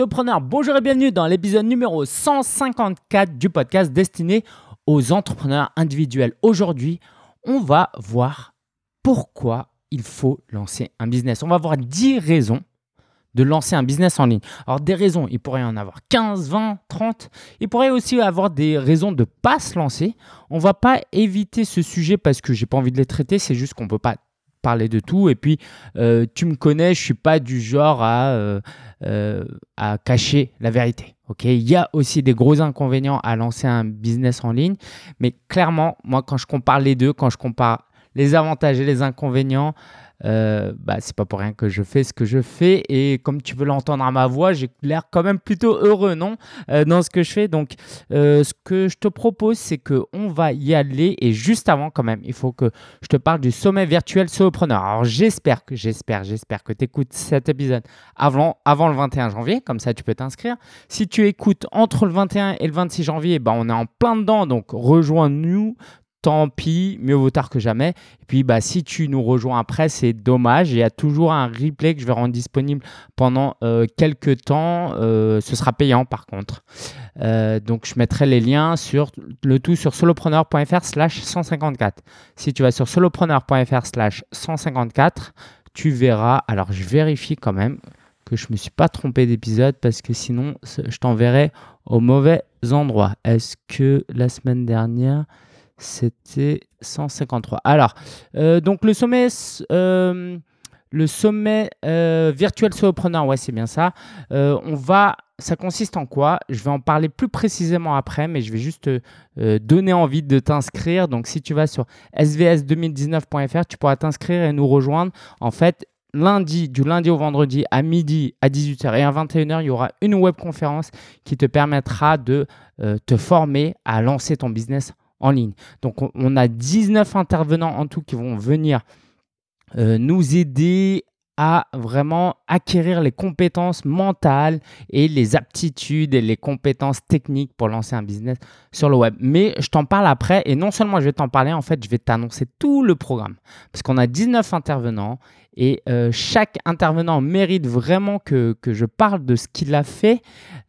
Bonjour et bienvenue dans l'épisode numéro 154 du podcast destiné aux entrepreneurs individuels. Aujourd'hui, on va voir pourquoi il faut lancer un business. On va voir 10 raisons de lancer un business en ligne. Alors des raisons, il pourrait y en avoir 15, 20, 30. Il pourrait aussi avoir des raisons de ne pas se lancer. On va pas éviter ce sujet parce que j'ai pas envie de les traiter, c'est juste qu'on ne peut pas parler de tout. Et puis, euh, tu me connais, je suis pas du genre à, euh, euh, à cacher la vérité. Ok, il y a aussi des gros inconvénients à lancer un business en ligne, mais clairement, moi, quand je compare les deux, quand je compare les avantages et les inconvénients, euh, bah, c'est pas pour rien que je fais ce que je fais. Et comme tu veux l'entendre à ma voix, j'ai l'air quand même plutôt heureux, non euh, Dans ce que je fais. Donc, euh, ce que je te propose, c'est qu'on va y aller. Et juste avant, quand même, il faut que je te parle du sommet virtuel solopreneur. Alors, j'espère que, j'espère, j'espère que tu écoutes cet épisode avant, avant le 21 janvier. Comme ça, tu peux t'inscrire. Si tu écoutes entre le 21 et le 26 janvier, bah, on est en plein dedans. Donc, rejoins-nous tant pis, mieux vaut tard que jamais. Et puis, bah, si tu nous rejoins après, c'est dommage. Il y a toujours un replay que je vais rendre disponible pendant euh, quelques temps. Euh, ce sera payant par contre. Euh, donc, je mettrai les liens sur le tout sur solopreneur.fr slash 154. Si tu vas sur solopreneur.fr slash 154, tu verras. Alors, je vérifie quand même que je ne me suis pas trompé d'épisode parce que sinon, je t'enverrai au mauvais endroit. Est-ce que la semaine dernière c'était 153. Alors, euh, donc le sommet, euh, le sommet euh, virtuel solopreneur, ouais, c'est bien ça. on va, ça consiste en quoi? Je vais en parler plus précisément après, mais je vais juste donner envie de t'inscrire. Donc, si tu vas sur svs2019.fr, tu pourras t'inscrire et nous rejoindre. En fait, lundi, du lundi au vendredi à midi, à 18h et à 21h, il y aura une webconférence qui te permettra de te former à lancer ton business en ligne. Donc on, a 19 intervenants en tout qui vont venir euh, nous aider à vraiment acquérir les compétences mentales et les aptitudes et les compétences techniques pour lancer un business sur le web. Mais je t'en parle après et non seulement je vais t'en parler, en fait, je vais t'annoncer tout le programme parce qu'on a 19 intervenants et euh, chaque intervenant mérite vraiment que, que, je parle de ce qu'il a fait,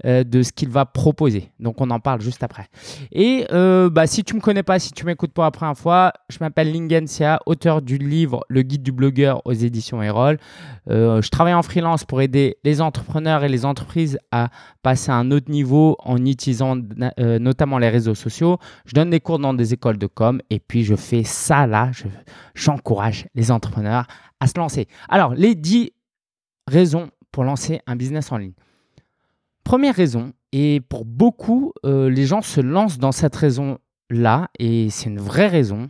euh, de ce qu'il va proposer. Donc on en parle juste après. Et euh, bah, si tu ne me connais pas, si tu m'écoutes pour la première fois, je m'appelle Lingensia, auteur du livre Le guide du blogueur aux éditions Erol. je travaille en freelance pour aider les entrepreneurs et les entreprises à passer à un autre niveau en utilisant notamment les réseaux sociaux. Je donne des cours dans des écoles de com et puis je fais ça là. J'encourage les entrepreneurs à se lancer. Alors, les 10 raisons pour lancer un business en ligne. Première raison, et pour beaucoup, euh, les gens se lancent dans cette raison-là, et c'est une vraie raison.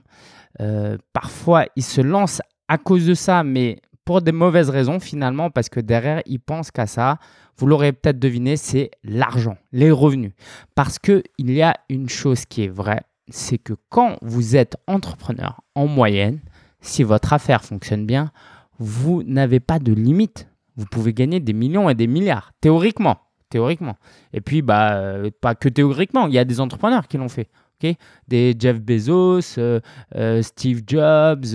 Euh, parfois, ils se lancent à cause de ça, mais pour des mauvaises raisons finalement, parce que derrière, ils pensent qu'à ça. Vous l'aurez peut-être deviné, c'est l'argent, les revenus. Parce qu'il y a une chose qui est vraie, c'est que quand vous êtes entrepreneur, en moyenne, si votre affaire fonctionne bien, vous n'avez pas de limite. Vous pouvez gagner des millions et des milliards, théoriquement. Théoriquement. Et puis, bah, euh, pas que théoriquement, il y a des entrepreneurs qui l'ont fait. des Jeff Bezos, euh, euh, Steve Jobs,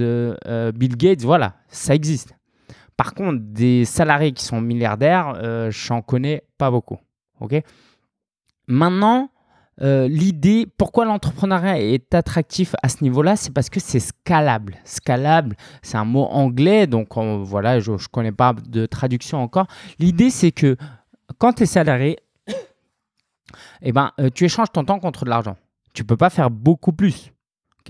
Bill Gates, voilà, ça existe. Par contre, des salariés qui sont milliardaires, j'en connais pas beaucoup. Maintenant, euh, l'idée, pourquoi l'entrepreneuriat est attractif à ce niveau-là, c'est parce que c'est scalable. Scalable, c'est un mot anglais, donc voilà, je ne connais pas de traduction encore. L'idée, c'est que quand tu es salarié, eh ben, euh, tu échanges ton temps contre de l'argent. Tu peux pas faire beaucoup plus.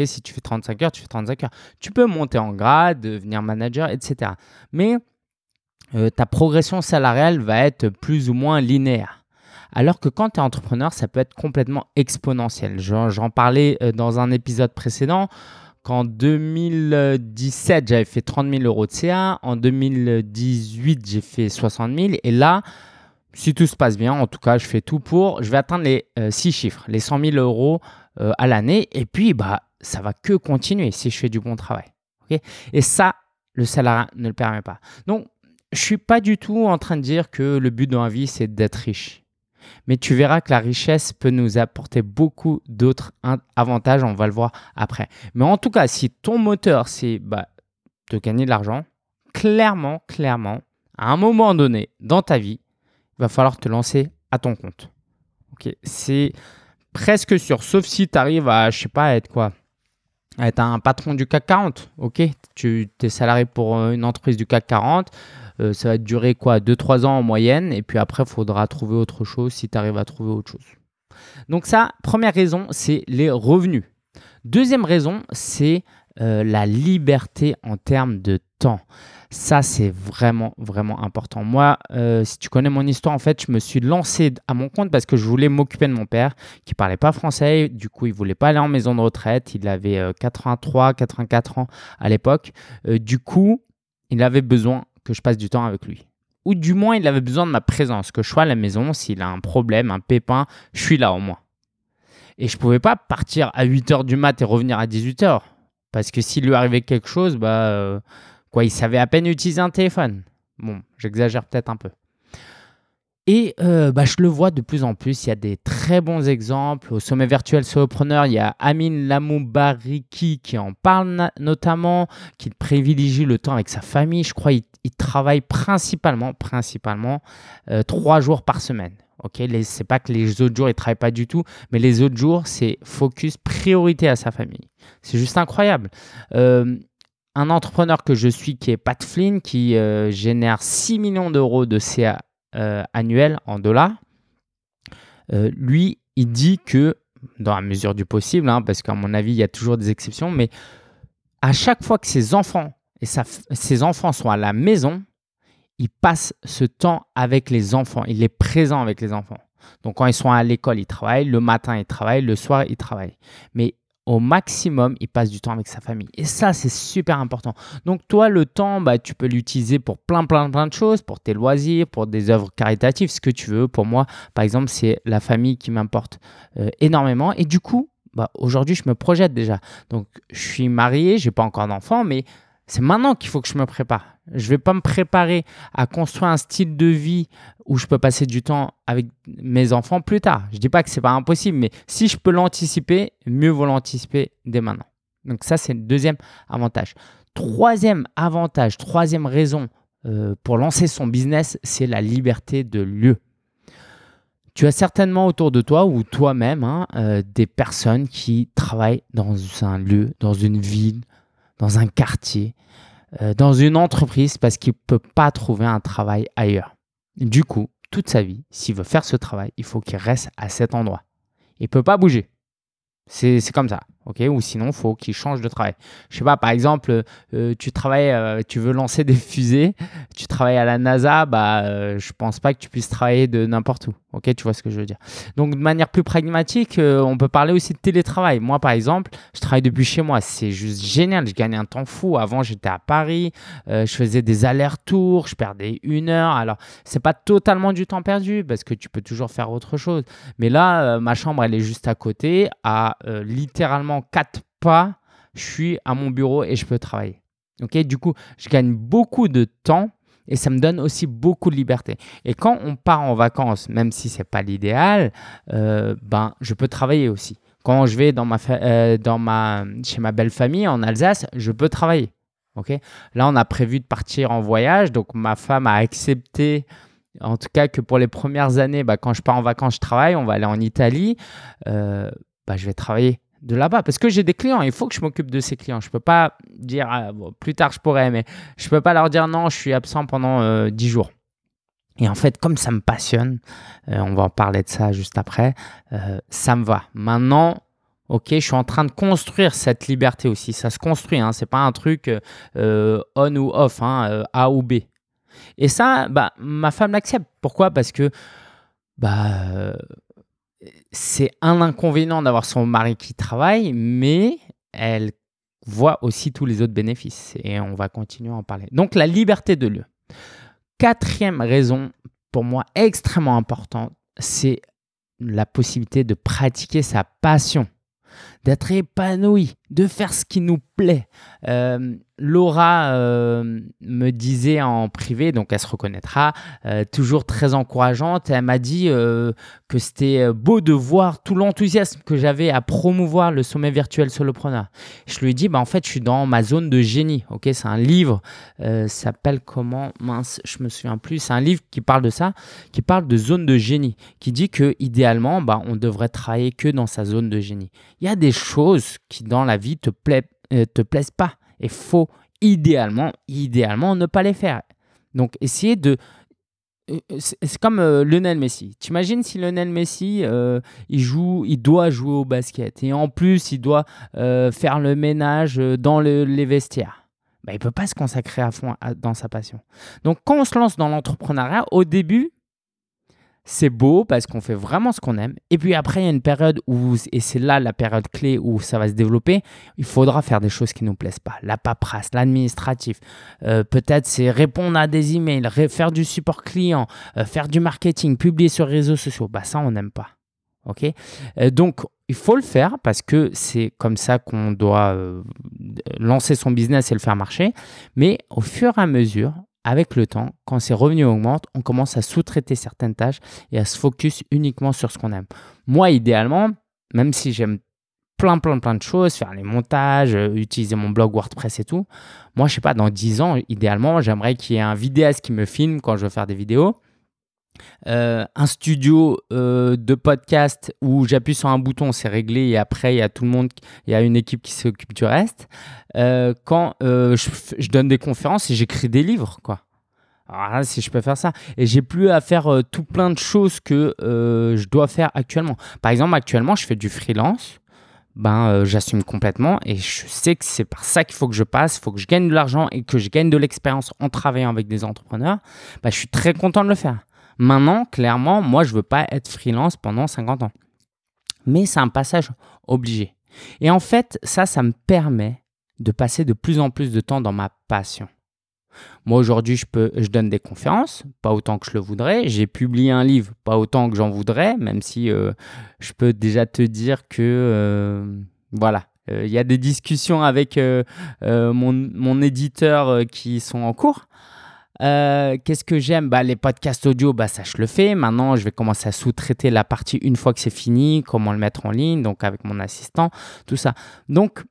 si tu fais 35 heures, tu fais 35 heures. Tu peux monter en grade, devenir manager, etc. Mais euh, ta progression salariale va être plus ou moins linéaire. Alors que quand tu es entrepreneur, ça peut être complètement exponentiel. J'en parlais euh, dans un épisode précédent qu'en 2017, j'avais fait 30 000 euros de CA. En 2018, j'ai fait 60 000. Et là, si tout se passe bien, en tout cas, je fais tout pour, je vais atteindre les 6 euh, chiffres, les 100 000 euros euh, à l'année. Et puis, bah, ça va que continuer si je fais du bon travail. et ça, le salariat ne le permet pas. Donc, je suis pas du tout en train de dire que le but dans la vie, c'est d'être riche. Mais tu verras que la richesse peut nous apporter beaucoup d'autres avantages, on va le voir après. Mais en tout cas, si ton moteur, c'est bah, de gagner de l'argent, clairement, clairement, à un moment donné dans ta vie, il va falloir te lancer à ton compte. C'est presque sûr, sauf si tu arrives à, je sais pas, être quoi être un patron du CAC 40, ok? Tu es salarié pour euh, une entreprise du CAC 40, euh, ça va durer quoi 2-3 ans en moyenne, et puis après, il faudra trouver autre chose si tu arrives à trouver autre chose. Donc ça, première raison, c'est les revenus. Deuxième raison, c'est euh, la liberté en termes de temps. Ça, c'est vraiment, vraiment important. Moi, euh, si tu connais mon histoire, en fait, je me suis lancé à mon compte parce que je voulais m'occuper de mon père qui parlait pas français. Du coup, il voulait pas aller en maison de retraite. Il avait 83, euh, 84 ans à l'époque. Du coup, il avait besoin que je passe du temps avec lui. Ou du moins, il avait besoin de ma présence, que je sois à la maison. S'il a un problème, un pépin, je suis là au moins. Et je pouvais pas partir à 8 h du mat et revenir à 18 h. Parce que s'il lui arrivait quelque chose, bah Quoi, il savait à peine utiliser un téléphone. Bon, j'exagère peut-être un peu. Et euh, bah, je le vois de plus en plus. Il y a des très bons exemples. Au sommet virtuel Solopreneur, il y a Amin Lamoubariki qui en parle notamment, qui privilégie le temps avec sa famille. Je crois qu'il travaille principalement, principalement euh, trois jours par semaine. Ok, c'est pas que les autres jours il travaille pas du tout, mais les autres jours c'est focus priorité à sa famille. C'est juste incroyable. Euh, un entrepreneur que je suis qui est Pat Flynn, qui génère 6 millions d'euros de CA annuel en dollars, euh, lui, il dit que, dans la mesure du possible, hein, parce qu'à mon avis, il y a toujours des exceptions, mais à chaque fois que ses enfants et ses enfants sont à la maison, il passe ce temps avec les enfants, il est présent avec les enfants. Donc quand ils sont à l'école, il travaille, le matin, il travaille, le soir, il travaille. Mais au maximum, il passe du temps avec sa famille. Et ça, c'est super important. Donc toi, le temps, bah, tu peux l'utiliser pour plein, plein, plein de choses, pour tes loisirs, pour des œuvres caritatives, ce que tu veux. Pour moi, par exemple, c'est la famille qui m'importe euh, énormément. Et du coup, bah, aujourd'hui, je me projette déjà. Donc, je suis marié, j'ai pas encore d'enfant, mais c'est maintenant qu'il faut que je me prépare. Je ne vais pas me préparer à construire un style de vie où je peux passer du temps avec mes enfants plus tard. Je ne dis pas que ce n'est pas impossible, mais si je peux l'anticiper, mieux vaut l'anticiper dès maintenant. Donc ça, c'est le deuxième avantage. Troisième avantage, troisième raison euh, pour lancer son business, c'est la liberté de lieu. Tu as certainement autour de toi ou toi-même hein, euh, des personnes qui travaillent dans un lieu, dans une ville, dans un quartier, dans une entreprise parce qu'il ne peut pas trouver un travail ailleurs. Du coup, toute sa vie, s'il veut faire ce travail, il faut qu'il reste à cet endroit. Il ne peut pas bouger. C'est comme ça ok? Ou sinon, faut qu'il change de travail. Je sais pas, par exemple, euh, tu travailles, euh, tu veux lancer des fusées, tu travailles à la NASA, bah, euh, je pense pas que tu puisses travailler de n'importe où, ok? Tu vois ce que je veux dire. Donc, de manière plus pragmatique, on peut parler aussi de télétravail. Moi, par exemple, je travaille depuis chez moi, c'est juste génial. Je gagne un temps fou. Avant, j'étais à Paris, je faisais des allers-retours, je perdais une heure. Alors, c'est pas totalement du temps perdu parce que tu peux toujours faire autre chose. Mais là, ma chambre, elle est juste à côté, à littéralement quatre pas, je suis à mon bureau et je peux travailler. Ok, du coup, je gagne beaucoup de temps et ça me donne aussi beaucoup de liberté. Et quand on part en vacances, même si c'est pas l'idéal, euh, ben je peux travailler aussi. Quand je vais euh, dans ma, chez ma belle famille en Alsace, je peux travailler. Ok, là on a prévu de partir en voyage, donc ma femme a accepté. En tout cas, que pour les premières années, bah, quand je pars en vacances, je travaille. On va aller en Italie. Euh, bah, je vais travailler de là-bas parce que j'ai des clients. Il faut que je m'occupe de ces clients. Je peux pas dire ah, plus tard je pourrais, mais je peux pas leur dire non, je suis absent pendant euh, dix 10 jours. Et en fait, comme ça me passionne, euh, on va en parler de ça juste après, euh, ça me va. Maintenant, ok, je suis en train de construire cette liberté aussi. Ça se construit, hein, c'est pas un truc on ou off, hein, A ou B. Et ça, bah, ma femme l'accepte. Pourquoi? Parce que bah, c'est un inconvénient d'avoir son mari qui travaille, mais elle voit aussi tous les autres bénéfices et on va continuer à en parler. Donc la liberté de lieu. Quatrième raison, pour moi extrêmement importante, c'est la possibilité de pratiquer sa passion. D'être épanoui, de faire ce qui nous plaît. Euh, Laura euh, me disait en privé, donc elle se reconnaîtra, euh, toujours très encourageante. Elle m'a dit que c'était beau de voir tout l'enthousiasme que j'avais à promouvoir le sommet virtuel solopreneur. Je lui ai dit, bah, en fait, je suis dans ma zone de génie. Ok, c'est un livre, s'appelle comment? Mince, je me souviens plus. C'est un livre qui parle de ça, qui parle de zone de génie, qui dit que idéalement, bah, on devrait travailler que dans sa zone de génie. Il y a des choses qui dans la vie te euh, te plaisent pas. Et faut idéalement, idéalement ne pas les faire. Donc essayer de euh, c'est comme euh, Lionel Messi. Tu imagines si Lionel Messi, il joue, il doit jouer au basket et en plus il doit faire le ménage dans les vestiaires. Bah, il peut pas se consacrer à fond dans sa passion. Donc quand on se lance dans l'entrepreneuriat, au début, c'est beau parce qu'on fait vraiment ce qu'on aime. Et puis après, il y a une période où, et c'est là la période clé où ça va se développer, il faudra faire des choses qui ne nous plaisent pas. La paperasse, l'administratif. Euh, peut-être c'est répondre à des emails, faire du support client, euh, faire du marketing, publier sur les réseaux sociaux. Bah ça, on n'aime pas. Ok? Euh, Donc, il faut le faire parce que c'est comme ça qu'on doit lancer son business et le faire marcher. Mais au fur et à mesure, avec le temps, quand ses revenus augmentent, on commence à sous-traiter certaines tâches et à se focus uniquement sur ce qu'on aime. Moi, idéalement, même si j'aime plein, plein, plein de choses, faire les montages, euh, utiliser mon blog WordPress et tout, moi, je sais pas, dans 10 ans, idéalement, j'aimerais qu'il y ait un vidéaste qui me filme quand je veux faire des vidéos. Euh, un studio euh, de podcast où j'appuie sur un bouton, c'est réglé et après il y a tout le monde, il y a une équipe qui s'occupe du reste. Euh, quand je, donne des conférences et j'écris des livres, quoi. Alors là, si je peux faire ça. Et j'ai plus à faire tout plein de choses que je dois faire actuellement. Par exemple, actuellement, je fais du freelance. Ben, j'assume complètement et je sais que c'est par ça qu'il faut que je passe, il faut que je gagne de l'argent et que je gagne de l'expérience en travaillant avec des entrepreneurs. Ben, je suis très content de le faire. Maintenant, clairement, moi, je ne veux pas être freelance pendant 50 ans. Mais c'est un passage obligé. Et en fait, ça, ça me permet de passer de plus en plus de temps dans ma passion. Moi aujourd'hui, je, je donne des conférences, pas autant que je le voudrais. J'ai publié un livre, pas autant que j'en voudrais, même si euh, je peux déjà te dire que euh, voilà, euh, il y a des discussions avec mon, éditeur qui sont en cours. Euh, qu'est-ce que j'aime? Bah, Les podcasts audio, bah, ça je le fais. Maintenant, je vais commencer à sous-traiter la partie une fois que c'est fini, comment le mettre en ligne, donc avec mon assistant, tout ça. Donc,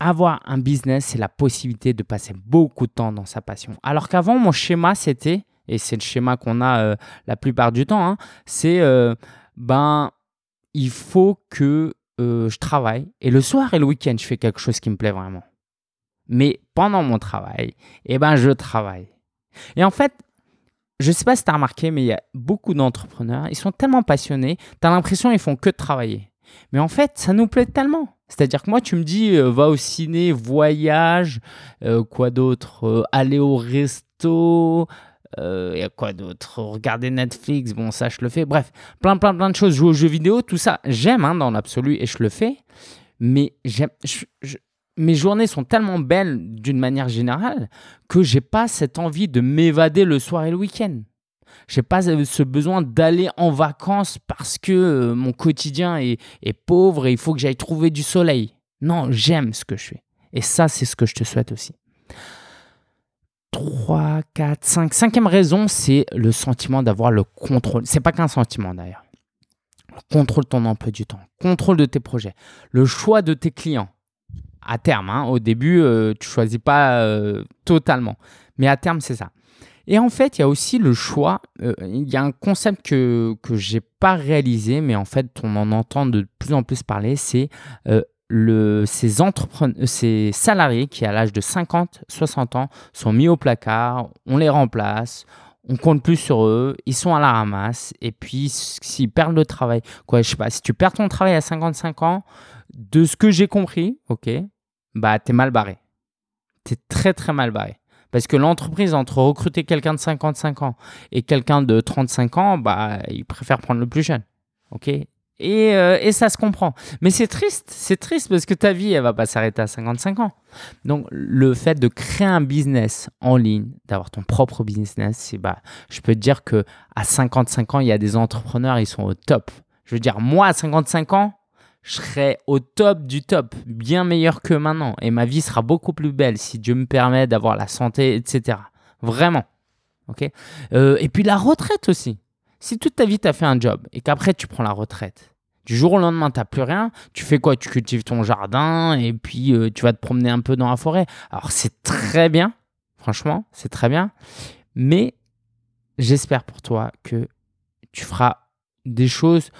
avoir un business, c'est la possibilité de passer beaucoup de temps dans sa passion. Alors qu'avant, mon schéma, c'était, et c'est le schéma qu'on a euh, la plupart du temps, hein, c'est, euh, ben, il faut que je travaille. Et le soir et le week-end, je fais quelque chose qui me plaît vraiment. Mais pendant mon travail, eh ben, je travaille. Et en fait, je ne sais pas si tu as remarqué, mais il y a beaucoup d'entrepreneurs, ils sont tellement passionnés, tu as l'impression qu'ils font que de travailler. Mais en fait, ça nous plaît tellement. C'est-à-dire que moi, tu me dis, euh, va au ciné, voyage, euh, quoi d'autre euh, Aller au resto, il y a quoi d'autre Regarder Netflix, bon, ça, je le fais. Bref, plein, plein, plein de choses. Jouer aux jeux vidéo, tout ça, j'aime hein, dans l'absolu et je le fais. Mais j'aime, mes journées sont tellement belles d'une manière générale que j'ai pas cette envie de m'évader le soir et le week-end. J'ai pas ce besoin d'aller en vacances parce que euh, mon quotidien est, pauvre et il faut que j'aille trouver du soleil. Non, j'aime ce que je fais. Et ça, c'est ce que je te souhaite aussi. 3, 4, 5. Cinquième raison, c'est le sentiment d'avoir le contrôle. C'est pas qu'un sentiment d'ailleurs. Le contrôle ton emploi du temps, contrôle de tes projets, le choix de tes clients à terme. Hein. Au début, euh, tu choisis pas euh, totalement. Mais à terme, c'est ça. Et en fait, il y a aussi le choix. Euh, il y a un concept que je n'ai pas réalisé, mais en fait, on en entend de plus en plus parler. C'est le, ces, ces salariés qui, à l'âge de 50, 60 ans, sont mis au placard, on les remplace, on compte plus sur eux, ils sont à la ramasse, et puis s'ils perdent le travail, quoi, je sais pas, si tu perds ton travail à 55 ans, de ce que j'ai compris, ok, bah, t'es mal barré. T'es très, très mal barré. Parce que l'entreprise, entre recruter quelqu'un de 55 ans et quelqu'un de 35 ans, bah, ils préfèrent prendre le plus jeune. OK et, euh, et, ça se comprend. Mais c'est triste, c'est triste parce que ta vie, elle va pas s'arrêter à 55 ans. Donc, le fait de créer un business en ligne, d'avoir ton propre business, c'est bah, je peux te dire que à 55 ans, il y a des entrepreneurs, ils sont au top. Je veux dire, moi, à 55 ans, je serai au top du top, bien meilleur que maintenant. Et ma vie sera beaucoup plus belle si Dieu me permet d'avoir la santé, etc. Vraiment. ok? Euh, et puis la retraite aussi. Si toute ta vie, tu as fait un job et qu'après, tu prends la retraite, du jour au lendemain, tu n'as plus rien, tu fais quoi? Tu cultives ton jardin et puis euh, tu vas te promener un peu dans la forêt. Alors, c'est très bien, franchement, c'est très bien. Mais j'espère pour toi que tu feras des choses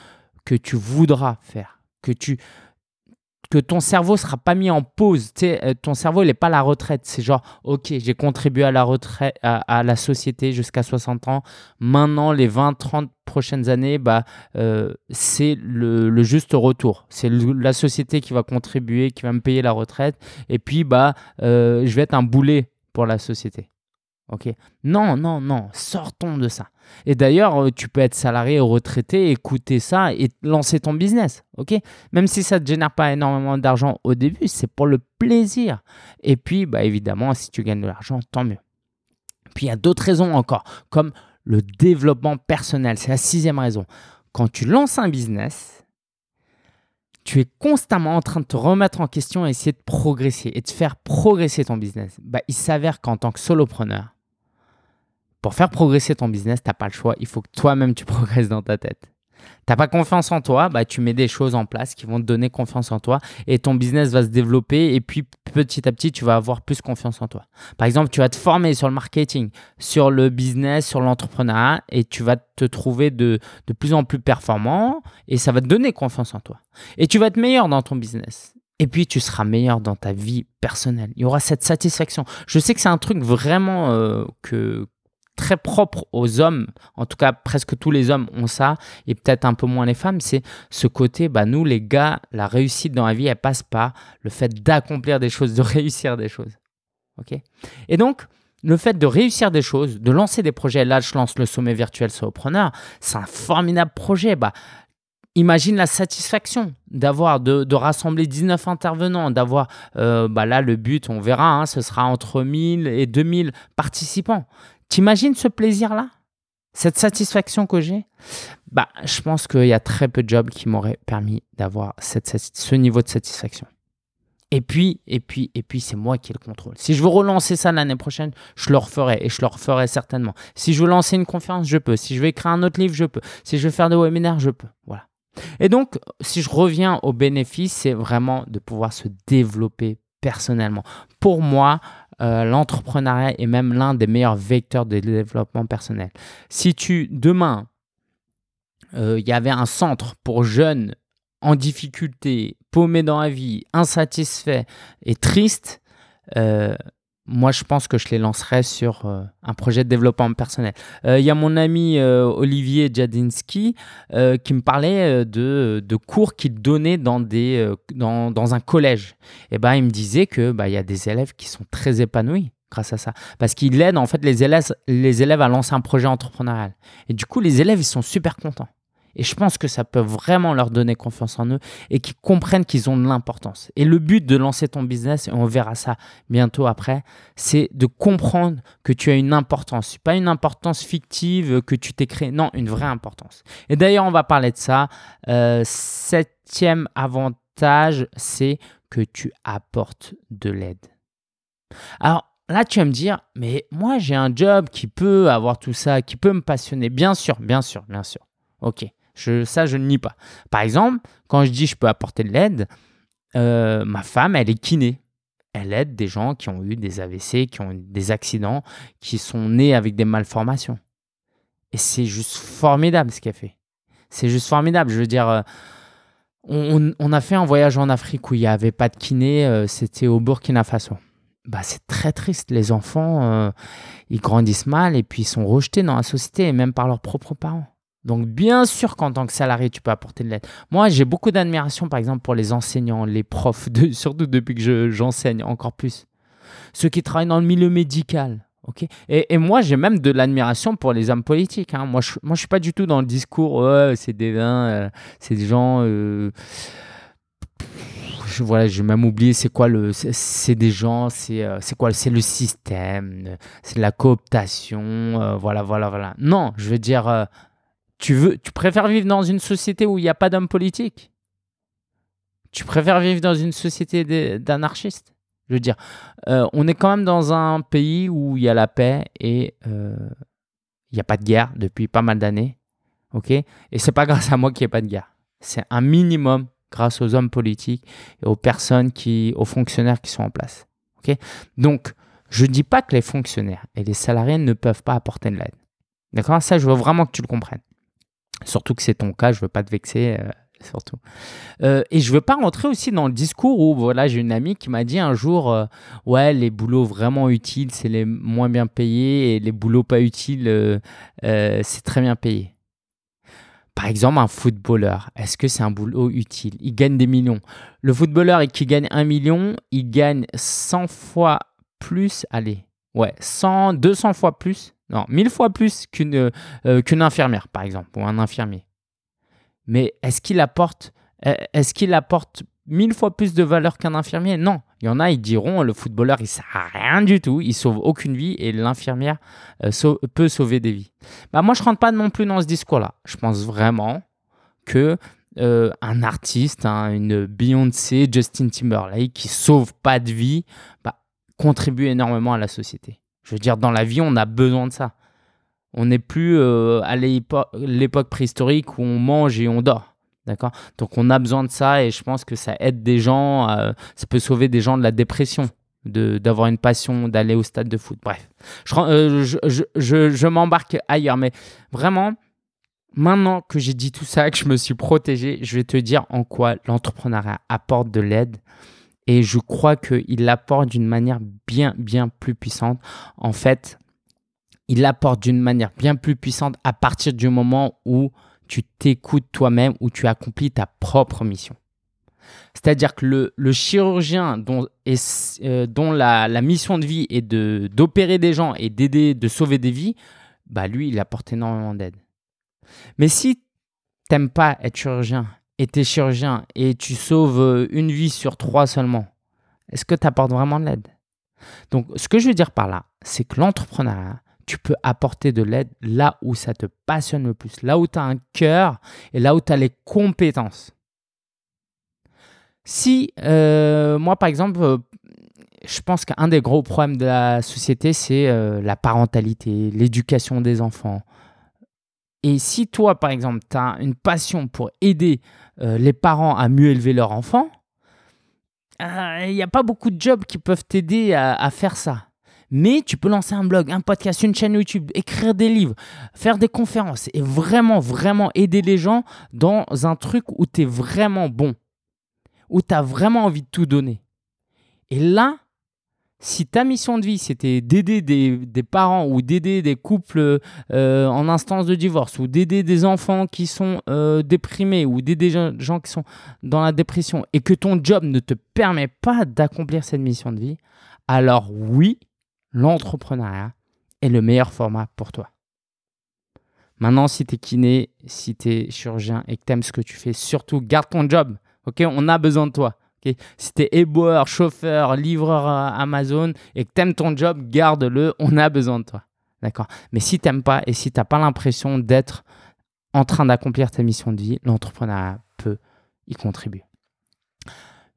que tu voudras faire, que tu que ton cerveau sera pas mis en pause. Tu euh, ton cerveau, il n'est pas la retraite. C'est genre, OK, j'ai contribué à la retraite, à, la société jusqu'à 60 ans. Maintenant, les 20, 30 prochaines années, bah, euh, c'est le, juste retour. C'est la société qui va contribuer, qui va me payer la retraite. Et puis, bah, euh, je vais être un boulet pour la société. OK? Non, non, non, sortons de ça. Et d'ailleurs, euh, tu peux être salarié ou retraité, écouter ça et lancer ton business. OK? Même si ça ne te génère pas énormément d'argent au début, c'est pour le plaisir. Et puis, bah, évidemment, si tu gagnes de l'argent, tant mieux. Puis il y a d'autres raisons encore, comme le développement personnel. C'est la sixième raison. Quand tu lances un business, tu es constamment en train de te remettre en question et essayer de progresser et de faire progresser ton business. Bah, il s'avère qu'en tant que solopreneur, pour faire progresser ton business, tu n'as pas le choix. Il faut que toi-même tu progresses dans ta tête. Tu n'as pas confiance en toi, bah, tu mets des choses en place qui vont te donner confiance en toi et ton business va se développer et puis petit à petit, tu vas avoir plus confiance en toi. Par exemple, tu vas te former sur le marketing, sur le business, sur l'entrepreneuriat et tu vas te trouver de, de plus en plus performant et ça va te donner confiance en toi. Et tu vas être meilleur dans ton business. Et puis, tu seras meilleur dans ta vie personnelle. Il y aura cette satisfaction. Je sais que c'est un truc vraiment euh, que, très propre aux hommes, en tout cas presque tous les hommes ont ça, et peut-être un peu moins les femmes, c'est ce côté, bah, nous les gars, la réussite dans la vie, elle passe par le fait d'accomplir des choses, de réussir des choses. ok? Et donc, le fait de réussir des choses, de lancer des projets, là je lance le sommet virtuel Solopreneur, c'est un formidable projet. Bah, imagine la satisfaction d'avoir, de, rassembler 19 intervenants, d'avoir, euh, bah là le but, on verra, hein, ce sera entre 1000 et 2000 participants. T'imagines ce plaisir-là? Cette satisfaction que j'ai? Bah, Je pense qu'il y a très peu de jobs qui m'auraient permis d'avoir ce niveau de satisfaction. Et puis, et puis, et puis, c'est moi qui ai le contrôle. Si je veux relancer ça l'année prochaine, je le referai et je le referai certainement. Si je veux lancer une conférence, je peux. Si je veux écrire un autre livre, je peux. Si je veux faire des webinaires, je peux. Voilà. Et donc, si je reviens au bénéfice, c'est vraiment de pouvoir se développer personnellement. Pour moi, euh, l'entrepreneuriat est même l'un des meilleurs vecteurs de développement personnel. Si tu, demain, euh, il y avait un centre pour jeunes en difficulté, paumés dans la vie, insatisfaits et tristes, euh, moi, je pense que je les lancerai sur euh, un projet de développement personnel. Euh, il y a mon ami euh, Olivier Jadinski qui me parlait de, de cours qu'il donnait dans, des, dans, dans, un collège. Et ben, il me disait que bah, y a des élèves qui sont très épanouis grâce à ça. Parce qu'il aide en fait les élèves, les élèves à lancer un projet entrepreneurial. Et du coup, les élèves, ils sont super contents. Et je pense que ça peut vraiment leur donner confiance en eux et qu'ils comprennent qu'ils ont de l'importance. Et le but de lancer ton business, et on verra ça bientôt après, c'est de comprendre que tu as une importance. Pas une importance fictive que tu t'es créé, non, une vraie importance. Et d'ailleurs, on va parler de ça. Euh, septième avantage, c'est que tu apportes de l'aide. Alors, Là, tu vas me dire, mais moi, j'ai un job qui peut avoir tout ça, qui peut me passionner. Bien sûr, bien sûr, bien sûr. Ok. Je, ça, je ne nie pas. Par exemple, quand je dis je peux apporter de l'aide, euh, ma femme, elle est kiné. Elle aide des gens qui ont eu des AVC, qui ont eu des accidents, qui sont nés avec des malformations. Et c'est juste formidable ce qu'elle fait. C'est juste formidable. Je veux dire, euh, on, a fait un voyage en Afrique où il n'y avait pas de kiné, euh, c'était au Burkina Faso. Bah, c'est très triste. Les enfants, ils grandissent mal et puis ils sont rejetés dans la société, et même par leurs propres parents. Donc, bien sûr qu'en tant que salarié, tu peux apporter de l'aide. Moi, j'ai beaucoup d'admiration, par exemple, pour les enseignants, les profs, surtout depuis que j'enseigne encore plus. Ceux qui travaillent dans le milieu médical. ok? Et, moi, j'ai même de l'admiration pour les hommes politiques. Hein. Moi, je ne suis pas du tout dans le discours, c'est des vins, euh, c'est des gens. Euh, voilà, j'ai même oublié c'est quoi le. C'est des gens, c'est euh, c'est quoi C'est le système, c'est la cooptation, voilà, voilà, voilà. Non, je veux dire tu, veux, tu préfères vivre dans une société où il n'y a pas d'hommes politiques? Tu préfères vivre dans une société d'anarchistes? Je veux dire, euh, on est quand même dans un pays où il y a la paix et euh, il n'y a pas de guerre depuis pas mal d'années. ok? Et c'est pas grâce à moi qu'il n'y ait pas de guerre. C'est un minimum grâce aux hommes politiques et aux personnes qui, aux fonctionnaires qui sont en place. Donc, je ne dis pas que les fonctionnaires et les salariés ne peuvent pas apporter de l'aide. D'accord? Ça, je veux vraiment que tu le comprennes. Surtout que c'est ton cas, je veux pas te vexer. Euh, surtout. Euh, et je veux pas rentrer aussi dans le discours où voilà, j'ai une amie qui m'a dit un jour euh, ouais, les boulots vraiment utiles, c'est les moins bien payés et les boulots pas utiles, c'est très bien payé. Par exemple, un footballeur, est-ce que c'est un boulot utile? Il gagne des millions. Le footballeur qui gagne un million, il gagne 100 fois plus, allez, ouais, 100, 200 fois plus non, mille fois plus qu'une euh, qu'une infirmière, par exemple, ou un infirmier. Mais est-ce qu'il apporte, mille fois plus de valeur qu'un infirmier? Non. Il y en a, ils diront, le footballeur, il sert à rien du tout, il sauve aucune vie et l'infirmière euh, peut sauver des vies. Bah, moi, je ne rentre pas non plus dans ce discours-là. Je pense vraiment que euh, un artiste, hein, une Beyoncé, Justin Timberlake, qui sauve pas de vie, bah, contribue énormément à la société. Je veux dire, dans la vie, on a besoin de ça. On n'est plus euh, à l'époque préhistorique où on mange et on dort. D'accord? Donc on a besoin de ça et je pense que ça aide des gens, ça peut sauver des gens de la dépression, d'avoir une passion, d'aller au stade de foot. Bref, euh, je, je, je m'embarque ailleurs. Mais vraiment, maintenant que j'ai dit tout ça, que je me suis protégé, je vais te dire en quoi l'entrepreneuriat apporte de l'aide et je crois qu'il l'apporte d'une manière bien, bien plus puissante. En fait, il l'apporte d'une manière bien plus puissante à partir du moment où tu t'écoutes toi-même, où tu accomplis ta propre mission. C'est-à-dire que le, chirurgien dont, euh, dont la, mission de vie est d'opérer des gens et d'aider, de sauver des vies, bah lui, il apporte énormément d'aide. Mais si tu n'aimes pas être chirurgien et tu es chirurgien et tu sauves euh, une vie sur trois seulement, est-ce que tu apportes vraiment de l'aide? Donc, ce que je veux dire par là, c'est que l'entrepreneuriat, tu peux apporter de l'aide là où ça te passionne le plus, là où tu as un cœur et là où tu as les compétences. Si, euh, moi par exemple, euh, je pense qu'un des gros problèmes de la société, c'est la parentalité, l'éducation des enfants. Et si toi, par exemple, tu as une passion pour aider euh, les parents à mieux élever leurs enfants, euh, il n'y a pas beaucoup de jobs qui peuvent t'aider à, faire ça. Mais tu peux lancer un blog, un podcast, une chaîne YouTube, écrire des livres, faire des conférences et vraiment, vraiment aider les gens dans un truc où tu es vraiment bon, où tu as vraiment envie de tout donner. Et là, si ta mission de vie, c'était d'aider des, parents ou d'aider des couples euh, en instance de divorce ou d'aider des enfants qui sont euh, déprimés ou d'aider des gens qui sont dans la dépression et que ton job ne te permet pas d'accomplir cette mission de vie, alors oui, l'entrepreneuriat est le meilleur format pour toi. Maintenant, si tu es kiné, si tu es chirurgien et que tu aimes ce que tu fais, surtout garde ton job. On a besoin de toi. Si tu es éboueur, chauffeur, livreur Amazon et que tu aimes ton job, garde-le, on a besoin de toi. Mais si tu n'aimes pas et si tu n'as pas l'impression d'être en train d'accomplir ta mission de vie, l'entrepreneuriat peut y contribuer.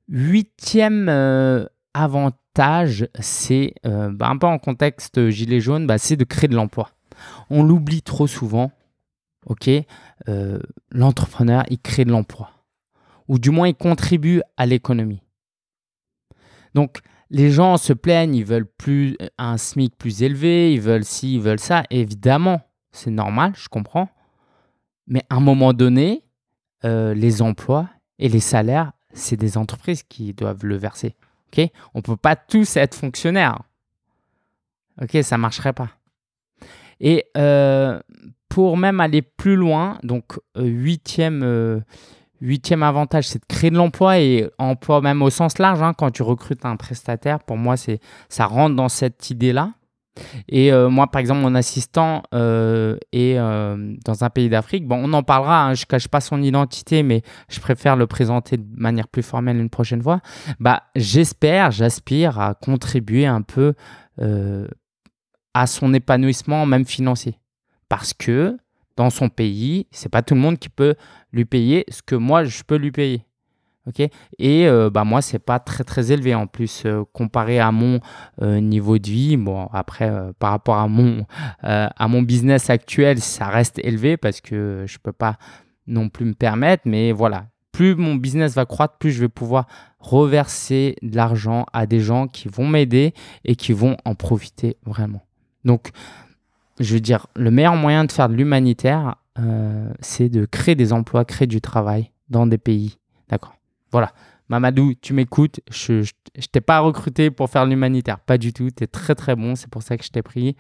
Huitième euh, avantage, c'est euh, bah, un peu en contexte gilet jaune, bah, c'est de créer de l'emploi. On l'oublie trop souvent. Ok, euh, l'entrepreneur, il crée de l'emploi ou du moins ils contribuent à l'économie. Donc les gens se plaignent, ils veulent plus un SMIC plus élevé, ils veulent ci, ils veulent ça. Évidemment, c'est normal, je comprends. Mais à un moment donné, euh, les emplois et les salaires, c'est des entreprises qui doivent le verser. On ne peut pas tous être fonctionnaires. Ok, ça marcherait pas. Et euh, pour même aller plus loin, donc euh, huitième, avantage, c'est de créer de l'emploi et emploi même au sens large. Hein, quand tu recrutes un prestataire, pour moi, c'est ça rentre dans cette idée-là. Et euh, moi, par exemple, mon assistant euh, est euh, dans un pays d'Afrique. Bon, on en parlera. Hein, je ne cache pas son identité, mais je préfère le présenter de manière plus formelle une prochaine fois. Bah, j'espère, j'aspire à contribuer un peu à son épanouissement, même financier, parce que dans son pays, c'est pas tout le monde qui peut lui payer ce que moi je peux lui payer. Ok? Et euh, bah moi, c'est pas très très élevé en plus euh, comparé à mon euh, niveau de vie. Bon, après, par rapport à mon, à mon business actuel, ça reste élevé parce que je peux pas non plus me permettre. Mais voilà, plus mon business va croître, plus je vais pouvoir reverser de l'argent à des gens qui vont m'aider et qui vont en profiter vraiment. Donc, je veux dire, le meilleur moyen de faire de l'humanitaire, c'est de créer des emplois, créer du travail dans des pays. D'accord voilà. Mamadou, tu m'écoutes, je ne t'ai pas recruté pour faire l'humanitaire, pas du tout, tu es très très bon, c'est pour ça que je t'ai pris.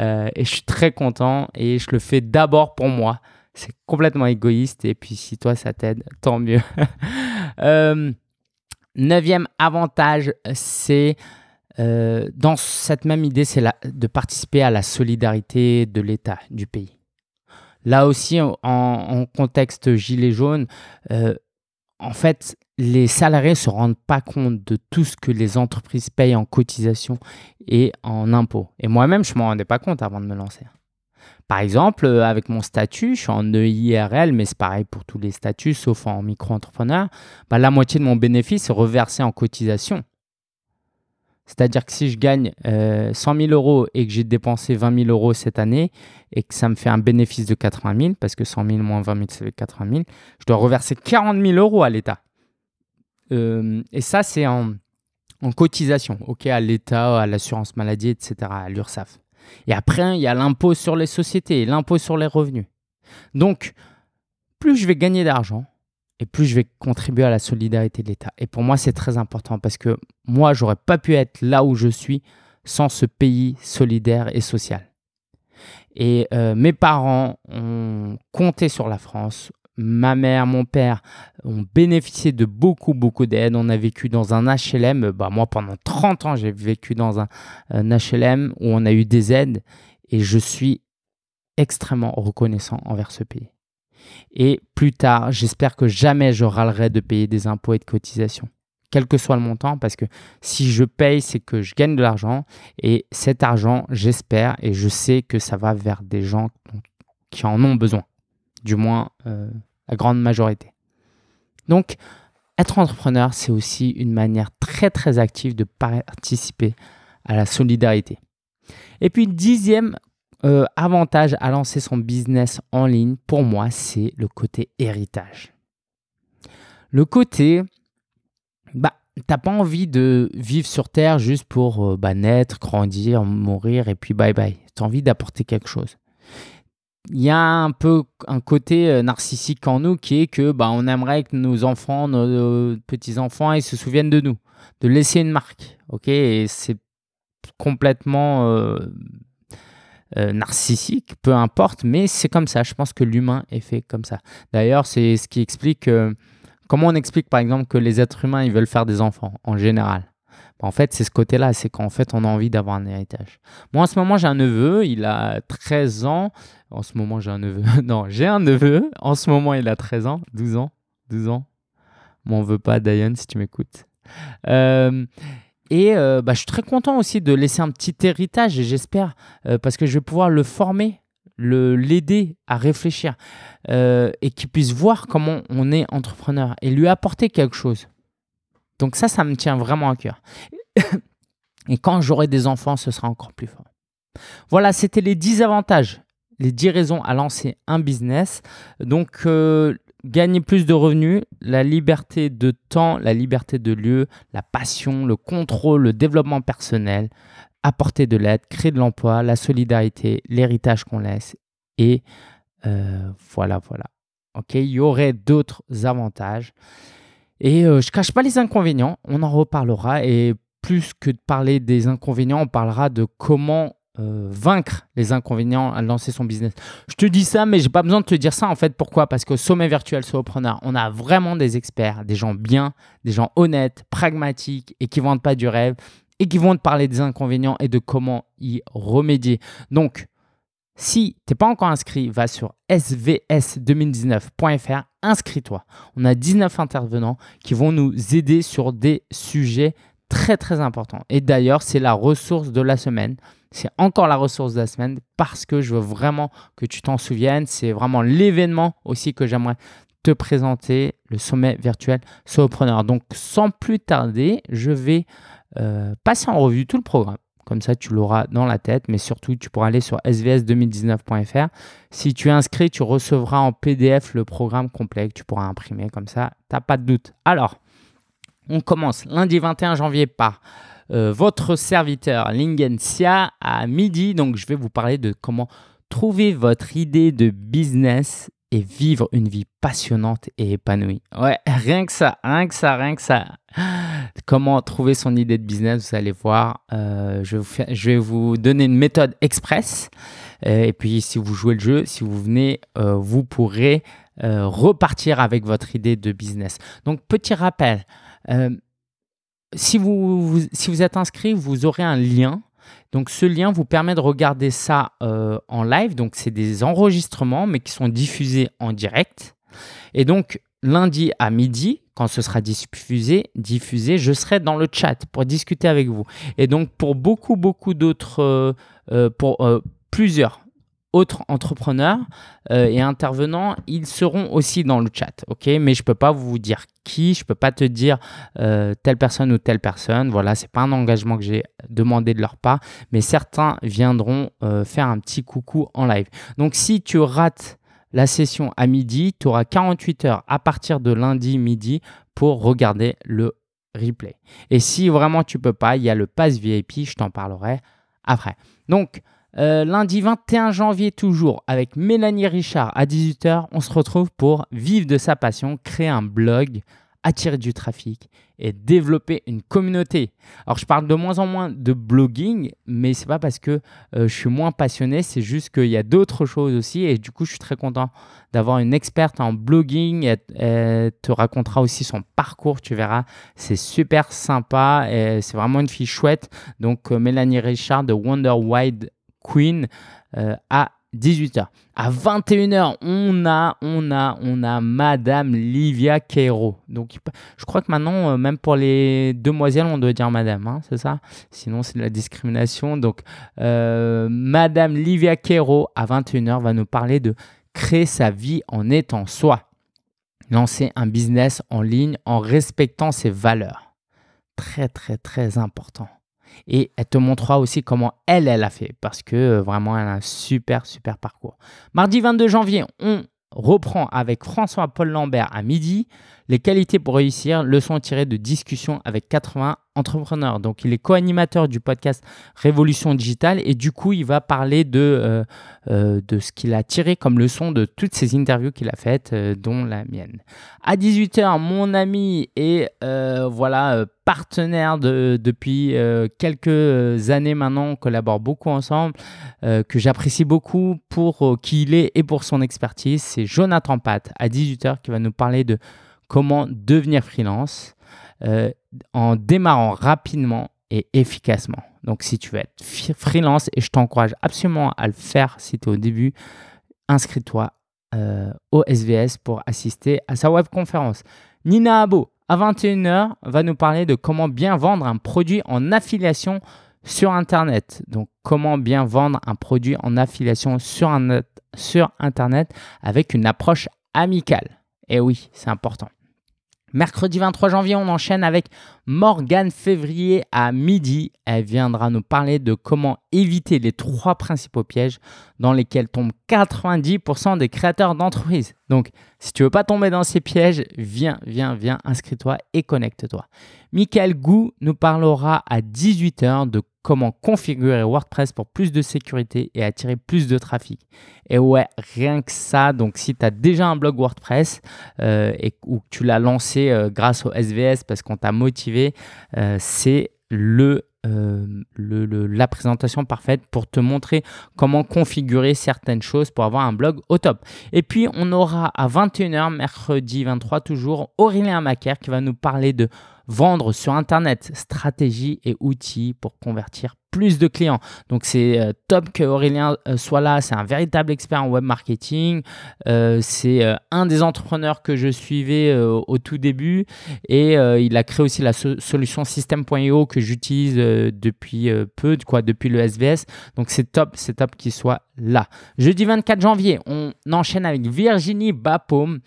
Euh, et je suis très content et je le fais d'abord pour moi. C'est complètement égoïste et puis si toi ça t'aide, tant mieux. euh, neuvième avantage, c'est euh, dans cette même idée, c'est de participer à la solidarité de l'État, du pays. Là aussi, en, contexte gilet jaune, euh, en fait, les salariés ne se rendent pas compte de tout ce que les entreprises payent en cotisation et en impôts. Et moi-même, je ne m'en rendais pas compte avant de me lancer. Par exemple, euh, avec mon statut, je suis en EIRL, mais c'est pareil pour tous les statuts, sauf en micro-entrepreneur, bah, la moitié de mon bénéfice est reversé en cotisation. C'est-à-dire que si je gagne 100 euh, 000 euros et que j'ai dépensé 20 000 euros cette année et que ça me fait un bénéfice de 80 000, parce que 100 000 moins 20 000, c'est 80 000, je dois reverser 40 000 euros à l'État. Euh, et ça, c'est en, cotisation, ok, à l'État, à l'assurance maladie, etc., à l'URSSAF. Et après, il y a l'impôt sur les sociétés, l'impôt sur les revenus. Donc, plus je vais gagner d'argent, et plus je vais contribuer à la solidarité de l'État. Et pour moi, c'est très important parce que moi, j'aurais pas pu être là où je suis sans ce pays solidaire et social. Et euh, mes parents ont compté sur la France. Ma mère, mon père ont bénéficié de beaucoup, beaucoup d'aides. On a vécu dans un HLM. Bah, moi, pendant 30 ans, j'ai vécu dans un, un HLM où on a eu des aides. Et je suis extrêmement reconnaissant envers ce pays. Et plus tard, j'espère que jamais je râlerai de payer des impôts et de cotisations, quel que soit le montant, parce que si je paye, c'est que je gagne de l'argent. Et cet argent, j'espère et je sais que ça va vers des gens qui en ont besoin, du moins euh, la grande majorité. Donc, être entrepreneur, c'est aussi une manière très très active de participer à la solidarité. Et puis, dixième euh, avantage à lancer son business en ligne, pour moi, c'est le côté héritage. Le côté, bah, t'as pas envie de vivre sur Terre juste pour euh, bah, naître, grandir, mourir et puis bye bye. Tu as envie d'apporter quelque chose. Il y a un peu un côté euh, narcissique en nous qui est que bah, on aimerait que nos enfants, nos, petits-enfants, ils se souviennent de nous, de laisser une marque. ok? Et c'est complètement narcissique, peu importe, mais c'est comme ça. Je pense que l'humain est fait comme ça. D'ailleurs, c'est ce qui explique euh, comment on explique par exemple que les êtres humains ils veulent faire des enfants en général. Bah, en fait, c'est ce côté-là, c'est qu'en fait, on a envie d'avoir un héritage. Moi, en ce moment, j'ai un neveu, il a 13 ans. En ce moment, j'ai un neveu. non, j'ai un neveu. En ce moment, il a 13 ans, 12 ans, 12 ans. M'en veux pas, Diane, si tu m'écoutes. Euh, et euh, bah, je suis très content aussi de laisser un petit héritage, et j'espère, euh, parce que je vais pouvoir le former, l'aider à réfléchir, euh, et qu'il puisse voir comment on est entrepreneur, et lui apporter quelque chose. Donc ça, ça me tient vraiment à cœur. et quand j'aurai des enfants, ce sera encore plus fort. Voilà, c'était les 10 avantages, les 10 raisons à lancer un business. Donc, gagner plus de revenus, la liberté de temps, la liberté de lieu, la passion, le contrôle, le développement personnel, apporter de l'aide, créer de l'emploi, la solidarité, l'héritage qu'on laisse. Et euh, voilà, voilà. Ok, il y aurait d'autres avantages. Et euh, je cache pas les inconvénients, on en reparlera. Et plus que de parler des inconvénients, on parlera de comment euh, vaincre les inconvénients à lancer son business. Je te dis ça, mais j'ai pas besoin de te dire ça en fait. Pourquoi? Parce qu'au sommet virtuel Solopreneur, on a vraiment des experts, des gens bien, des gens honnêtes, pragmatiques et qui vendent pas du rêve et qui vont te parler des inconvénients et de comment y remédier. Donc, si tu n'es pas encore inscrit, va sur svs2019.fr, inscris-toi. On a 19 intervenants qui vont nous aider sur des sujets très très importants. Et d'ailleurs, c'est la ressource de la semaine. C'est encore la ressource de la semaine parce que je veux vraiment que tu t'en souviennes. C'est vraiment l'événement aussi que j'aimerais te présenter le sommet virtuel Solopreneur. Donc sans plus tarder, je vais euh, passer en revue tout le programme. Comme ça, tu l'auras dans la tête, mais surtout, tu pourras aller sur svs2019.fr. Si tu es inscrit, tu recevras en PDF le programme complet que tu pourras imprimer. Comme ça, tu n'as pas de doute. Alors, on commence lundi 21 janvier par euh, votre serviteur Lingensia à midi. Donc, je vais vous parler de comment trouver votre idée de business et vivre une vie passionnante et épanouie. Ouais, rien que ça, rien que ça, rien que ça. Comment trouver son idée de business, vous allez voir. Euh, je, vais vous donner une méthode express. Euh, et puis, si vous jouez le jeu, si vous venez, vous pourrez repartir avec votre idée de business. Donc, petit rappel, si, vous, si vous êtes inscrit, vous aurez un lien. Donc ce lien vous permet de regarder ça euh, en live. Donc c'est des enregistrements, mais qui sont diffusés en direct. Et donc lundi à midi, quand ce sera diffusé, diffusé, je serai dans le chat pour discuter avec vous. Et donc pour beaucoup, beaucoup d'autres, euh, pour plusieurs autres entrepreneurs euh, et intervenants, ils seront aussi dans le chat, ok? Mais je peux pas vous dire qui, je peux pas te dire euh, telle personne ou telle personne. Voilà, c'est pas un engagement que j'ai demandé de leur part, mais certains viendront euh, faire un petit coucou en live. Donc si tu rates la session à midi, tu auras 48 heures à partir de lundi midi pour regarder le replay. Et si vraiment tu peux pas, il y a le pass VIP, je t'en parlerai après. Donc euh, lundi 21 janvier toujours avec Mélanie Richard à 18h, on se retrouve pour vivre de sa passion, créer un blog, attirer du trafic et développer une communauté. Alors je parle de moins en moins de blogging, mais c'est pas parce que euh, je suis moins passionné, c'est juste qu'il y a d'autres choses aussi et du coup je suis très content d'avoir une experte en blogging. Elle, te racontera aussi son parcours, tu verras, c'est super sympa et c'est vraiment une fille chouette. Donc euh, Mélanie Richard de Wonder Wide Queen euh, à 18h. À 21h, on a, on a, on a Madame Livia Queiro. Donc, je crois que maintenant, euh, même pour les demoiselles, on doit dire Madame, hein, c'est ça? Sinon, c'est de la discrimination. Donc, euh, Madame Livia Queiro, à 21h, va nous parler de créer sa vie en étant soi. Lancer un business en ligne en respectant ses valeurs. Très, très, très important. Et elle te montrera aussi comment elle, elle a fait, parce que euh, vraiment, elle a un super, super parcours. Mardi 22 janvier, on reprend avec François-Paul Lambert à midi. Les qualités pour réussir, leçons tirées de discussions avec 80 entrepreneurs. Donc, il est co-animateur du podcast Révolution Digitale et du coup, il va parler de, euh, euh, de ce qu'il a tiré comme leçon de toutes ces interviews qu'il a faites, euh, dont la mienne. À 18h, mon ami et voilà, partenaire de, depuis quelques années maintenant, on collabore beaucoup ensemble, que j'apprécie beaucoup pour qui il est et pour son expertise. C'est Jonathan Pat à 18h qui va nous parler de comment devenir freelance euh, en démarrant rapidement et efficacement. Donc si tu veux être freelance, et je t'encourage absolument à le faire si tu es au début, inscris-toi euh, au SVS pour assister à sa webconférence. Nina Abo, à 21h, va nous parler de comment bien vendre un produit en affiliation sur Internet. Donc comment bien vendre un produit en affiliation sur, sur Internet avec une approche amicale. Et oui, c'est important. Mercredi 23 janvier, on enchaîne avec Morgane Février à midi. Elle viendra nous parler de comment éviter les trois principaux pièges dans lesquels tombent 90% des créateurs d'entreprises. Donc, si tu veux pas tomber dans ces pièges, viens, viens, viens, inscris-toi et connecte-toi. Michael Gou nous parlera à 18h de comment configurer WordPress pour plus de sécurité et attirer plus de trafic. Et ouais, rien que ça, donc si tu as déjà un blog WordPress euh, et, ou que tu l'as lancé euh, grâce au SVS parce qu'on t'a motivé, euh, c'est le la présentation parfaite pour te montrer comment configurer certaines choses pour avoir un blog au top. Et puis, on aura à 21h, mercredi 23 toujours, Aurélien Macaire qui va nous parler de vendre sur Internet, stratégie et outils pour convertir plus de clients. Donc c'est euh, top que Aurélien euh, soit là, c'est un véritable expert en web marketing, euh, c'est un des entrepreneurs que je suivais au tout début et il a créé aussi la solution system.io que j'utilise depuis peu, depuis le SVS. Donc c'est top, c'est top qu'il soit là. Jeudi 24 janvier, on enchaîne avec Virginie Bapaume.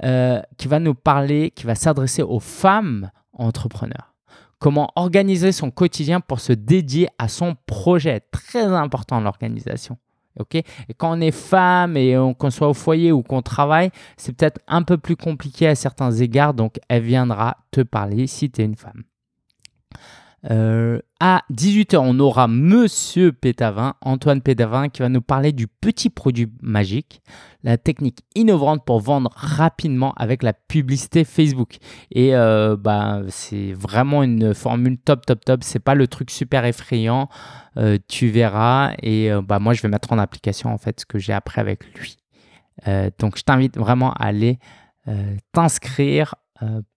qui va nous parler, qui va s'adresser aux femmes entrepreneurs. Comment organiser son quotidien pour se dédier à son projet. Très important l'organisation. ok? Et quand on est femme et qu'on soit au foyer ou qu'on travaille, c'est peut-être un peu plus compliqué à certains égards. Donc, elle viendra te parler si tu es une femme. Euh, à 18h, on aura Monsieur Pétavin, Antoine Pétavin, qui va nous parler du petit produit magique, la technique innovante pour vendre rapidement avec la publicité Facebook. Et euh, bah, c'est vraiment une formule top, top, top. C'est pas le truc super effrayant, euh, tu verras. Et bah, moi, je vais mettre en application en fait ce que j'ai appris avec lui. donc, je t'invite vraiment à aller t'inscrire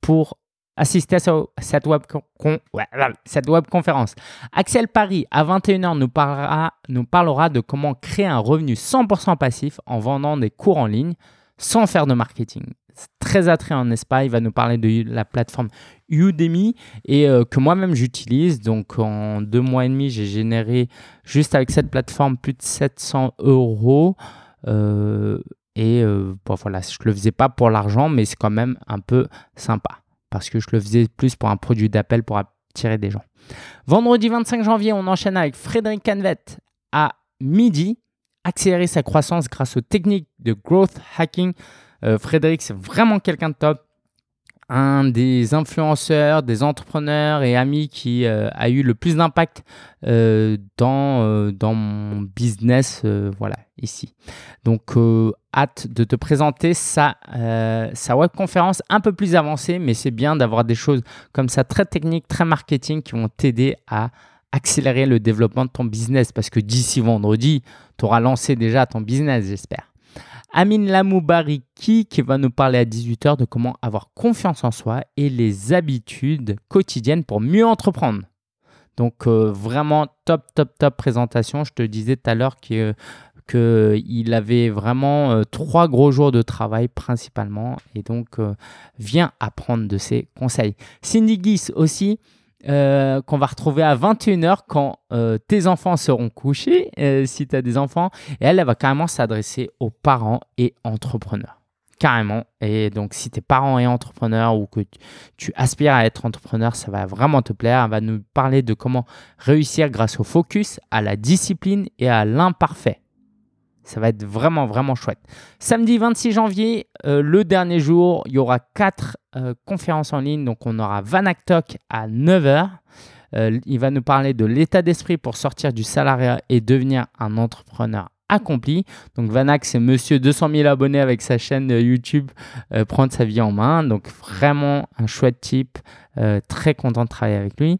pour assister à cette web, cette web conférence. Axel Paris, à 21h, nous parlera, nous parlera de comment créer un revenu 100% passif en vendant des cours en ligne sans faire de marketing. Très attrayant, n'est-ce pas Il va nous parler de la plateforme Udemy et euh, que moi-même j'utilise. Donc en deux mois et demi, j'ai généré juste avec cette plateforme plus de 700 euros. Euh, et euh, voilà, je ne le faisais pas pour l'argent, mais c'est quand même un peu sympa parce que je le faisais plus pour un produit d'appel pour attirer des gens. Vendredi 25 janvier, on enchaîne avec Frédéric Canvet à midi. Accélérer sa croissance grâce aux techniques de growth hacking. Euh, Frédéric, c'est vraiment quelqu'un de top un des influenceurs, des entrepreneurs et amis qui euh, a eu le plus d'impact euh, dans, dans mon business, voilà, ici. Donc, hâte de te présenter sa, sa web conférence un peu plus avancée, mais c'est bien d'avoir des choses comme ça très techniques, très marketing qui vont t'aider à accélérer le développement de ton business parce que d'ici vendredi, tu auras lancé déjà ton business, j'espère. Amin Lamoubariki qui va nous parler à 18h de comment avoir confiance en soi et les habitudes quotidiennes pour mieux entreprendre. Donc euh, vraiment top, top, top présentation. Je te disais tout à l'heure qu'il avait vraiment euh, trois gros jours de travail principalement et donc euh, viens apprendre de ses conseils. Cindy Guis aussi euh, qu'on va retrouver à 21h quand tes enfants seront couchés, si tu as des enfants. Et elle, elle va carrément s'adresser aux parents et entrepreneurs. Carrément. Et donc, si tu es parent et entrepreneur ou que tu aspires à être entrepreneur, ça va vraiment te plaire. Elle va nous parler de comment réussir grâce au focus, à la discipline et à l'imparfait. Ça va être vraiment, vraiment chouette. Samedi 26 janvier, euh, le dernier jour, il y aura quatre euh, conférences en ligne. Donc, on aura Vanak Talk à 9h. Euh, il va nous parler de l'état d'esprit pour sortir du salariat et devenir un entrepreneur accompli. Donc, Vanak, c'est monsieur 200 000 abonnés avec sa chaîne YouTube Prendre sa vie en main. Donc, vraiment un chouette type. très content de travailler avec lui.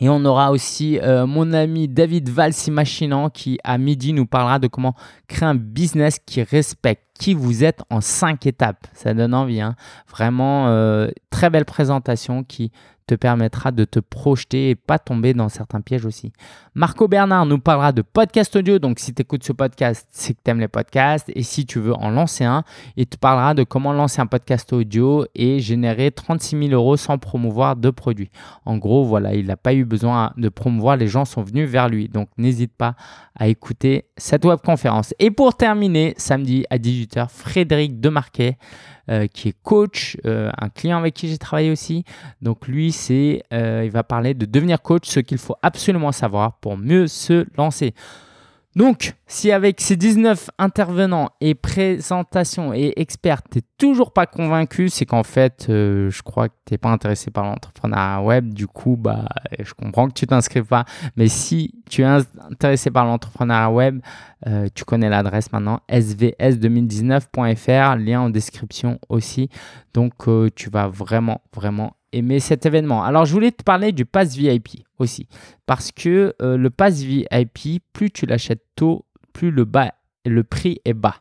Et on aura aussi euh, mon ami David Valsimachinant qui à midi nous parlera de comment créer un business qui respecte qui vous êtes en cinq étapes. Ça donne envie. Hein. Vraiment, euh, très belle présentation qui te permettra de te projeter et pas tomber dans certains pièges aussi. Marco Bernard nous parlera de podcast audio. Donc, si tu écoutes ce podcast, c'est que tu aimes les podcasts. Et si tu veux en lancer un, il te parlera de comment lancer un podcast audio et générer 36 000 euros sans promouvoir de produits. En gros, voilà, il n'a pas eu besoin de promouvoir. Les gens sont venus vers lui. Donc, n'hésite pas à écouter cette web conférence. Et pour terminer, samedi à 18h, Frédéric Demarquet euh, qui est coach, euh, un client avec qui j'ai travaillé aussi. Donc lui, c'est, euh, il va parler de devenir coach, ce qu'il faut absolument savoir pour mieux se lancer. Donc, si avec ces 19 intervenants et présentations et experts, tu toujours pas convaincu, c'est qu'en fait, euh, je crois que tu n'es pas intéressé par l'entrepreneuriat web. Du coup, bah, je comprends que tu t'inscrives pas. Mais si tu es intéressé par l'entrepreneuriat web, euh, tu connais l'adresse maintenant, svs2019.fr, lien en description aussi. Donc, euh, tu vas vraiment, vraiment aimer cet événement. Alors, je voulais te parler du pass VIP aussi. Parce que euh, le pass VIP, plus tu l'achètes tôt, plus le, bas, le prix est bas.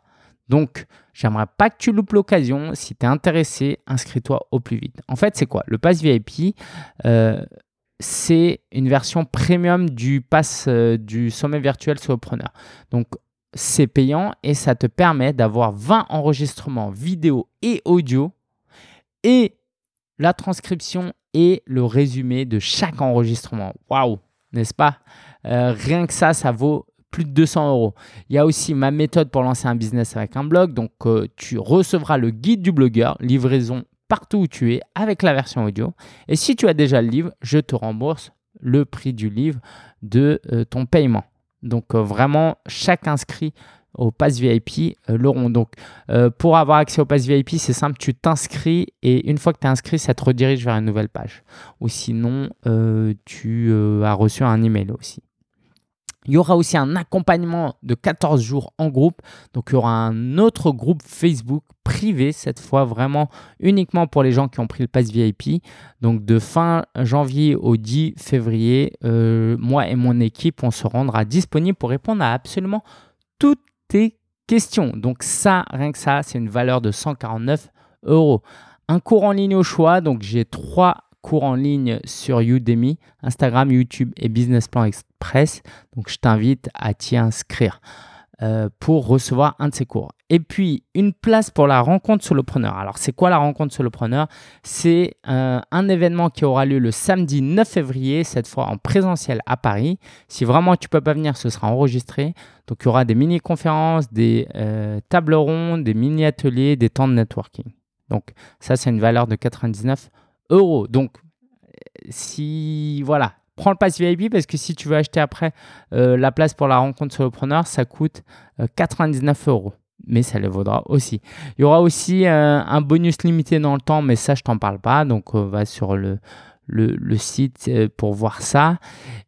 Donc, j'aimerais pas que tu loupes l'occasion. Si tu es intéressé, inscris-toi au plus vite. En fait, c'est quoi? Le pass VIP, euh, c'est une version premium du pass euh, du sommet virtuel solopreneur. Donc, c'est payant et ça te permet d'avoir 20 enregistrements vidéo et audio et la transcription et le résumé de chaque enregistrement. Waouh, n'est-ce pas? Euh, Rien que ça, ça vaut plus de 200 euros. Il y a aussi ma méthode pour lancer un business avec un blog. Donc, euh, tu recevras le guide du blogueur, livraison partout où tu es avec la version audio. Et si tu as déjà le livre, je te rembourse le prix du livre de euh, ton paiement. Donc, vraiment, chaque inscrit au pass VIP euh, l'auront. Donc, euh, pour avoir accès au pass VIP, c'est simple, tu t'inscris et une fois que tu es inscrit, ça te redirige vers une nouvelle page. Ou sinon, euh, tu as reçu un email aussi. Il y aura aussi un accompagnement de 14 jours en groupe. Donc, il y aura un autre groupe Facebook privé, cette fois vraiment uniquement pour les gens qui ont pris le pass VIP. Donc, de fin janvier au 10 février, moi et mon équipe, on se rendra disponible pour répondre à absolument toutes tes questions. Donc ça, rien que ça, c'est une valeur de 149 euros. Un cours en ligne au choix, donc j'ai trois cours en ligne sur Udemy, Instagram, YouTube et Business Plan Express. Donc je t'invite à t'y inscrire. Euh, pour recevoir un de ces cours. Et puis, une place pour la rencontre solopreneur. Alors, c'est quoi la rencontre solopreneur? C'est euh, un événement qui aura lieu le samedi 9 février, cette fois en présentiel à Paris. Si vraiment tu ne peux pas venir, ce sera enregistré. Donc, il y aura des mini-conférences, des euh, tables rondes, des mini-ateliers, des temps de networking. Donc, ça, c'est une valeur de 99 euros. Donc, si, voilà, prends le pass VIP parce que si tu veux acheter après euh, la place pour la rencontre solopreneur, ça coûte 99 euh, euros. Mais ça le vaudra aussi. Il y aura aussi euh, un bonus limité dans le temps, mais ça, je t'en parle pas. Donc, on va sur le, le, site pour voir ça.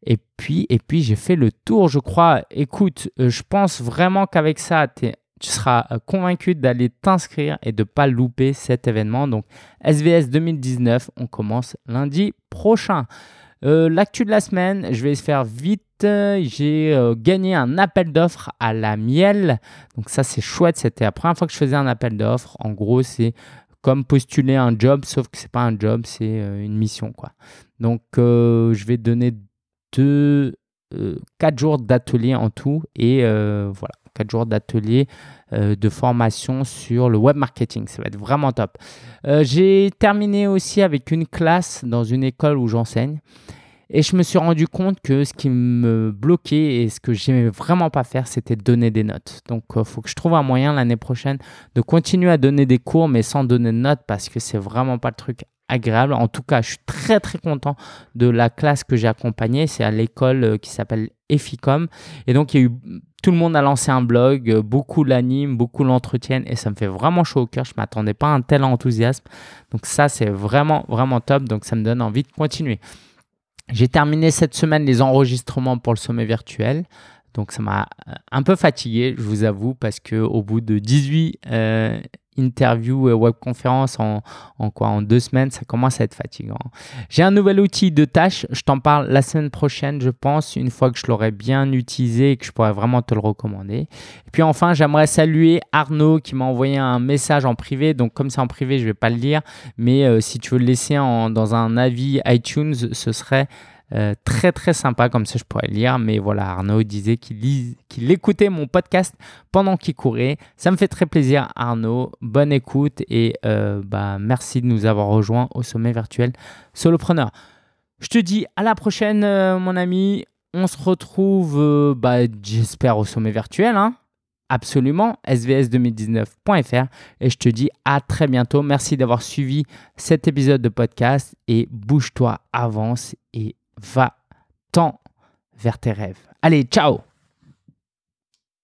Et puis, et puis j'ai fait le tour, je crois. Écoute, je pense vraiment qu'avec ça, tu seras convaincu d'aller t'inscrire et de ne pas louper cet événement. Donc, SVS 2019, on commence lundi prochain. Euh, l'actu de la semaine, je vais faire vite. J'ai euh, gagné un appel d'offres à la miel. Donc ça, c'est chouette. C'était la première fois que je faisais un appel d'offres. En gros, c'est comme postuler un job, sauf que c'est pas un job, c'est euh, une mission. Quoi. Donc, je vais donner deux, quatre jours d'atelier en tout. Et voilà, quatre jours d'atelier euh, de formation sur le web marketing. Ça va être vraiment top. Euh, j'ai terminé aussi avec une classe dans une école où j'enseigne. Et je me suis rendu compte que ce qui me bloquait et ce que j'aimais vraiment pas faire, c'était donner des notes. Donc, il euh, faut que je trouve un moyen l'année prochaine de continuer à donner des cours, mais sans donner de notes parce que c'est vraiment pas le truc agréable. En tout cas, je suis très très content de la classe que j'ai accompagnée. C'est à l'école qui s'appelle Eficom. Et donc, il y a eu tout le monde a lancé un blog, euh, beaucoup l'animent, beaucoup l'entretiennent et ça me fait vraiment chaud au cœur. Je ne m'attendais pas à un tel enthousiasme. Donc ça, c'est vraiment, vraiment top. Donc ça me donne envie de continuer. J'ai terminé cette semaine les enregistrements pour le sommet virtuel. Donc ça m'a euh, un peu fatigué, je vous avoue, parce qu'au bout de 18 euh, interview et webconférence en, en, quoi en deux semaines, ça commence à être fatigant. J'ai un nouvel outil de tâche, je t'en parle la semaine prochaine, je pense, une fois que je l'aurai bien utilisé et que je pourrai vraiment te le recommander. Et puis enfin, j'aimerais saluer Arnaud qui m'a envoyé un message en privé. Donc comme c'est en privé, je vais pas le lire, mais euh, si tu veux le laisser dans un avis iTunes, ce serait euh, très très sympa, comme ça je pourrais lire. Mais voilà, Arnaud disait qu'il écoutait mon podcast pendant qu'il courait. Ça me fait très plaisir, Arnaud. Bonne écoute et euh, bah, merci de nous avoir rejoints au sommet virtuel Solopreneur. Je te dis à la prochaine, euh, mon ami. On se retrouve, bah, j'espère, au sommet virtuel. Hein absolument svs2019.fr et je te dis à très bientôt. Merci d'avoir suivi cet épisode de podcast et bouge-toi, avance et va-t'en vers tes rêves. Allez, ciao